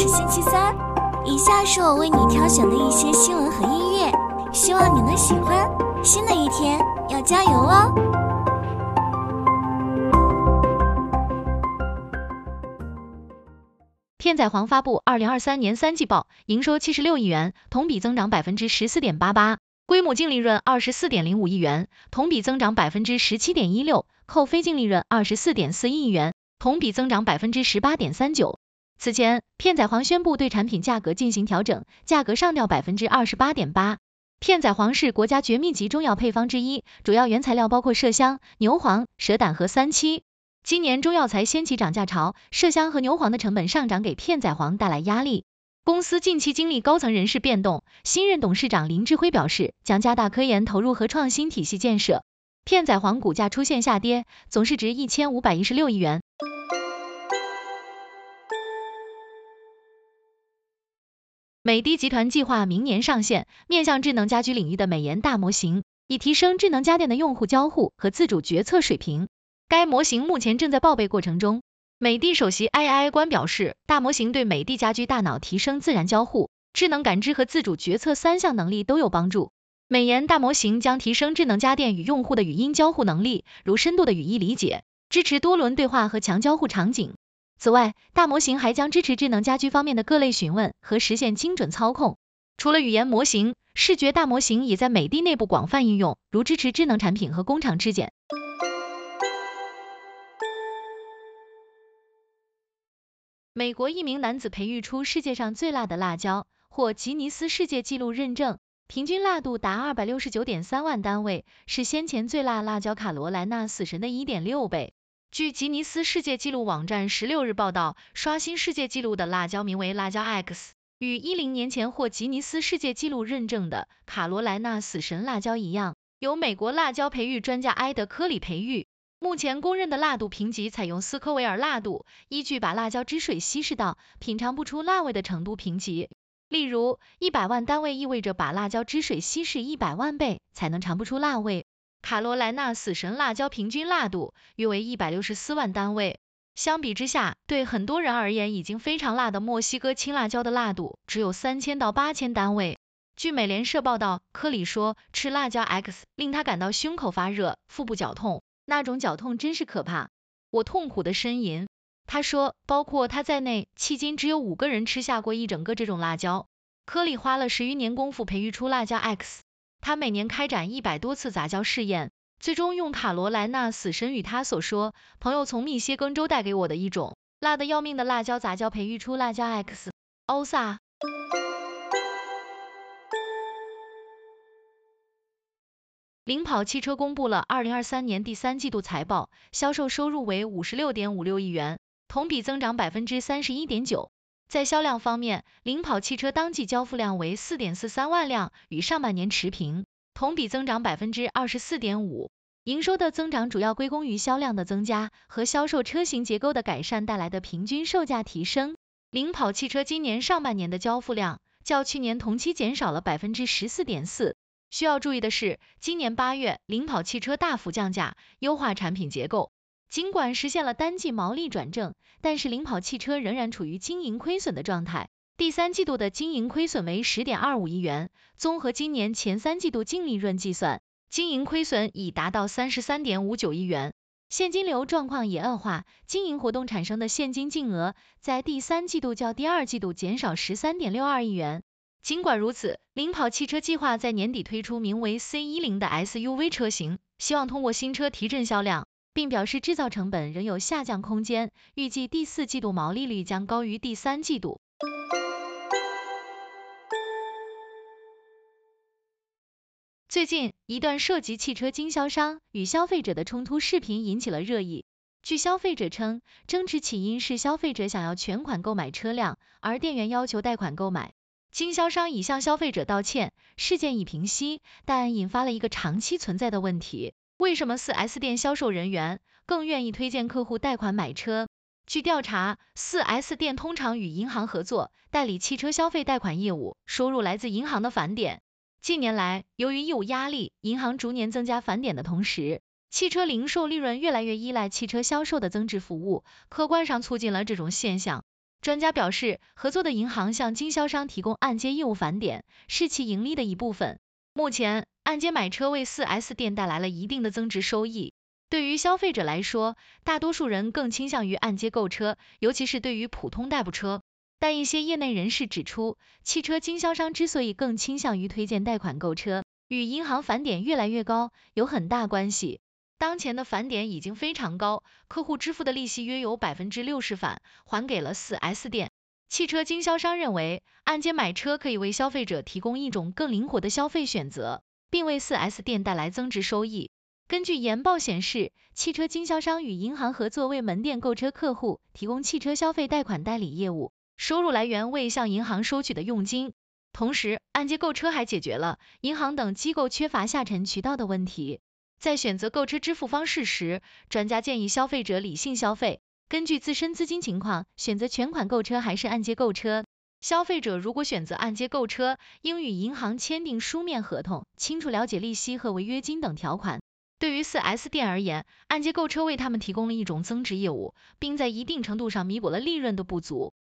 是星期三，以下是我为你挑选的一些新闻和音乐，希望你能喜欢。新的一天要加油哦！片仔癀发布二零二三年三季报，营收七十六亿元，同比增长百分之十四点八八，规模净利润二十四点零五亿元，同比增长百分之十七点一六，扣非净利润二十四点四一亿元，同比增长百分之十八点三九。此前，片仔癀宣布对产品价格进行调整，价格上调百分之二十八点八。片仔癀是国家绝密级中药配方之一，主要原材料包括麝香、牛黄、蛇胆和三七。今年中药材掀起涨价潮，麝香和牛黄的成本上涨给片仔癀带来压力。公司近期经历高层人事变动，新任董事长林志辉表示，将加大科研投入和创新体系建设。片仔癀股价出现下跌，总市值一千五百一十六亿元。美的集团计划明年上线面向智能家居领域的美颜大模型，以提升智能家电的用户交互和自主决策水平。该模型目前正在报备过程中。美的首席 AI 官表示，大模型对美的家居大脑提升自然交互、智能感知和自主决策三项能力都有帮助。美颜大模型将提升智能家电与用户的语音交互能力，如深度的语义理解，支持多轮对话和强交互场景。此外，大模型还将支持智能家居方面的各类询问和实现精准操控。除了语言模型，视觉大模型也在美的内部广泛应用，如支持智能产品和工厂质检。美国一名男子培育出世界上最辣的辣椒，获吉尼斯世界纪录认证，平均辣度达二百六十九点三万单位，是先前最辣辣椒卡罗莱纳死神的一点六倍。据吉尼斯世界纪录网站十六日报道，刷新世界纪录的辣椒名为辣椒 X，与一零年前获吉尼斯世界纪录认证的卡罗莱纳死神辣椒一样，由美国辣椒培育专家埃德科里培育。目前公认的辣度评级采用斯科维尔辣度，依据把辣椒汁水稀释到品尝不出辣味的程度评级。例如，一百万单位意味着把辣椒汁水稀释一百万倍才能尝不出辣味。卡罗莱纳死神辣椒平均辣度约为一百六十四万单位，相比之下，对很多人而言已经非常辣的墨西哥青辣椒的辣度只有三千到八千单位。据美联社报道，科里说吃辣椒 X 令他感到胸口发热、腹部绞痛，那种绞痛真是可怕。我痛苦的呻吟。他说，包括他在内，迄今只有五个人吃下过一整个这种辣椒。科里花了十余年功夫培育出辣椒 X。他每年开展一百多次杂交试验，最终用卡罗莱纳死神与他所说朋友从密歇根州带给我的一种辣的要命的辣椒杂交培育出辣椒 X。欧萨。领跑汽车公布了二零二三年第三季度财报，销售收入为五十六点五六亿元，同比增长百分之三十一点九。在销量方面，领跑汽车当季交付量为四点四三万辆，与上半年持平，同比增长百分之二十四点五。营收的增长主要归功于销量的增加和销售车型结构的改善带来的平均售价提升。领跑汽车今年上半年的交付量较去年同期减少了百分之十四点四。需要注意的是，今年八月，领跑汽车大幅降价，优化产品结构。尽管实现了单季毛利转正，但是领跑汽车仍然处于经营亏损的状态。第三季度的经营亏损为十点二五亿元，综合今年前三季度净利润计算，经营亏损已达到三十三点五九亿元，现金流状况也恶化，经营活动产生的现金净额在第三季度较第二季度减少十三点六二亿元。尽管如此，领跑汽车计划在年底推出名为 C 一零的 SUV 车型，希望通过新车提振销量。并表示制造成本仍有下降空间，预计第四季度毛利率将高于第三季度。最近，一段涉及汽车经销商与消费者的冲突视频引起了热议。据消费者称，争执起因是消费者想要全款购买车辆，而店员要求贷款购买。经销商已向消费者道歉，事件已平息，但引发了一个长期存在的问题。为什么四 S 店销售人员更愿意推荐客户贷款买车？据调查，四 S 店通常与银行合作代理汽车消费贷款业务，收入来自银行的返点。近年来，由于业务压力，银行逐年增加返点的同时，汽车零售利润越来越依赖汽车销售的增值服务，客观上促进了这种现象。专家表示，合作的银行向经销商提供按揭业务返点，是其盈利的一部分。目前，按揭买车为 4S 店带来了一定的增值收益。对于消费者来说，大多数人更倾向于按揭购车，尤其是对于普通代步车。但一些业内人士指出，汽车经销商之所以更倾向于推荐贷款购车，与银行返点越来越高有很大关系。当前的返点已经非常高，客户支付的利息约有百分之六十返还给了 4S 店。汽车经销商认为，按揭买车可以为消费者提供一种更灵活的消费选择，并为 4S 店带来增值收益。根据研报显示，汽车经销商与银行合作，为门店购车客户提供汽车消费贷款代理业务，收入来源为向银行收取的佣金。同时，按揭购车还解决了银行等机构缺乏下沉渠道的问题。在选择购车支付方式时，专家建议消费者理性消费，根据自身资金情况选择全款购车还是按揭购车。消费者如果选择按揭购车，应与银行签订书面合同，清楚了解利息和违约金等条款。对于 4S 店而言，按揭购车为他们提供了一种增值业务，并在一定程度上弥补了利润的不足。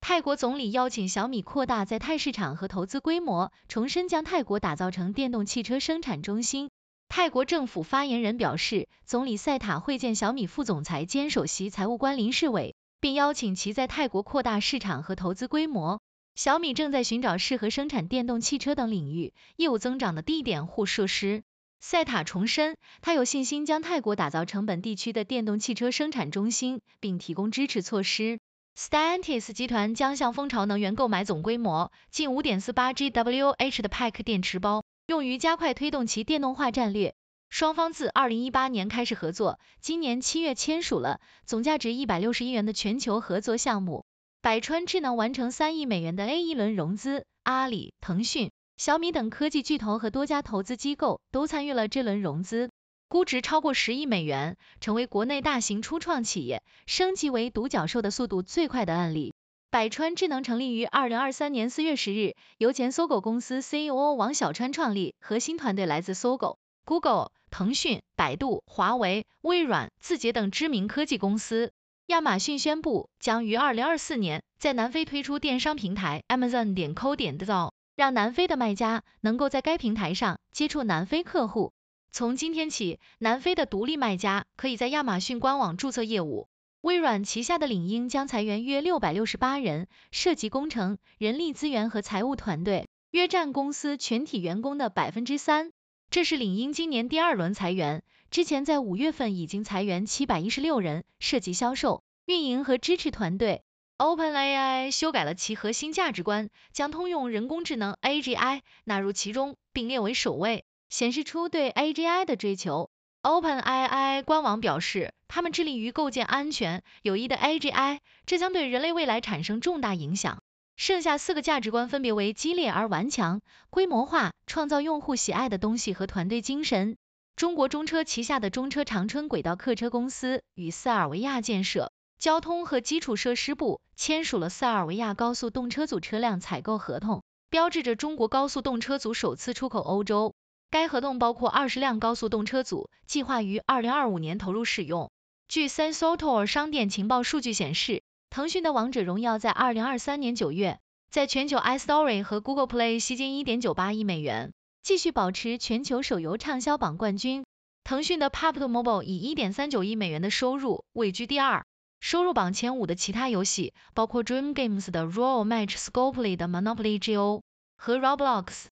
泰国总理邀请小米扩大在泰市场和投资规模，重申将泰国打造成电动汽车生产中心。泰国政府发言人表示，总理赛塔会见小米副总裁兼首席财务官林世伟，并邀请其在泰国扩大市场和投资规模。小米正在寻找适合生产电动汽车等领域业务增长的地点或设施。赛塔重申，他有信心将泰国打造成本地区的电动汽车生产中心，并提供支持措施。Stantis 集团将向蜂巢能源购买总规模近5.48 GWh 的 Pack 电池包，用于加快推动其电动化战略。双方自2018年开始合作，今年七月签署了总价值160亿元的全球合作项目。百川智能完成3亿美元的 A 一轮融资，阿里、腾讯、小米等科技巨头和多家投资机构都参与了这轮融资。估值超过十亿美元，成为国内大型初创企业升级为独角兽的速度最快的案例。百川智能成立于二零二三年四月十日，由前搜狗公司 CEO 王小川创立，核心团队来自搜狗、Google、腾讯、百度、华为、微软、字节等知名科技公司。亚马逊宣布将于二零二四年在南非推出电商平台 Amazon 点 co 点的造，让南非的卖家能够在该平台上接触南非客户。从今天起，南非的独立卖家可以在亚马逊官网注册业务。微软旗下的领英将裁员约六百六十八人，涉及工程、人力资源和财务团队，约占公司全体员工的百分之三。这是领英今年第二轮裁员，之前在五月份已经裁员七百一十六人，涉及销售、运营和支持团队。OpenAI 修改了其核心价值观，将通用人工智能 AGI 纳入其中，并列为首位。显示出对 AGI 的追求。OpenAI 官网表示，他们致力于构建安全、有益的 AGI，这将对人类未来产生重大影响。剩下四个价值观分别为激烈而顽强、规模化、创造用户喜爱的东西和团队精神。中国中车旗下的中车长春轨道客车公司与塞尔维亚建设交通和基础设施部签署了塞尔维亚高速动车组车辆采购合同，标志着中国高速动车组首次出口欧洲。该合同包括二十辆高速动车组，计划于二零二五年投入使用。据 Sensor 商店情报数据显示，腾讯的王者荣耀在二零二三年九月，在全球 iStory 和 Google Play 吸金一点九八亿美元，继续保持全球手游畅销榜冠军。腾讯的 PUBG Mobile 以一点三九亿美元的收入位居第二。收入榜前五的其他游戏包括 Dream Games 的 Royal Match Scopely 的 Monopoly Go 和 Roblox。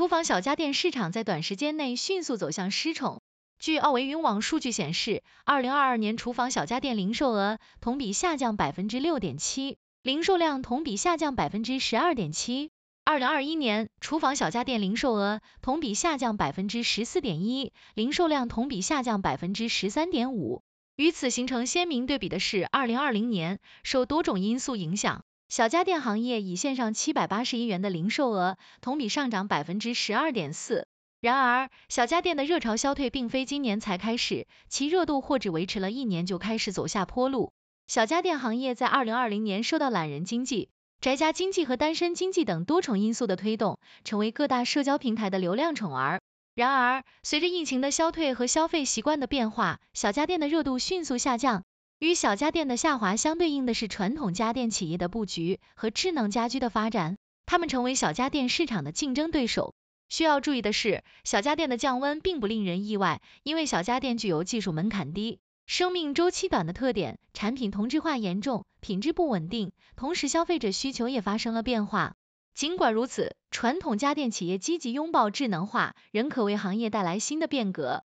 厨房小家电市场在短时间内迅速走向失宠。据奥维云网数据显示，二零二二年厨房小家电零售额同比下降百分之六点七，零售量同比下降百分之十二点七。二零二一年厨房小家电零售额同比下降百分之十四点一，零售量同比下降百分之十三点五。与此形成鲜明对比的是，二零二零年受多种因素影响。小家电行业以线上七百八十亿元的零售额，同比上涨百分之十二点四。然而，小家电的热潮消退并非今年才开始，其热度或只维持了一年就开始走下坡路。小家电行业在二零二零年受到懒人经济、宅家经济和单身经济等多重因素的推动，成为各大社交平台的流量宠儿。然而，随着疫情的消退和消费习惯的变化，小家电的热度迅速下降。与小家电的下滑相对应的是传统家电企业的布局和智能家居的发展，它们成为小家电市场的竞争对手。需要注意的是，小家电的降温并不令人意外，因为小家电具有技术门槛低、生命周期短的特点，产品同质化严重，品质不稳定，同时消费者需求也发生了变化。尽管如此，传统家电企业积极拥抱智能化，仍可为行业带来新的变革。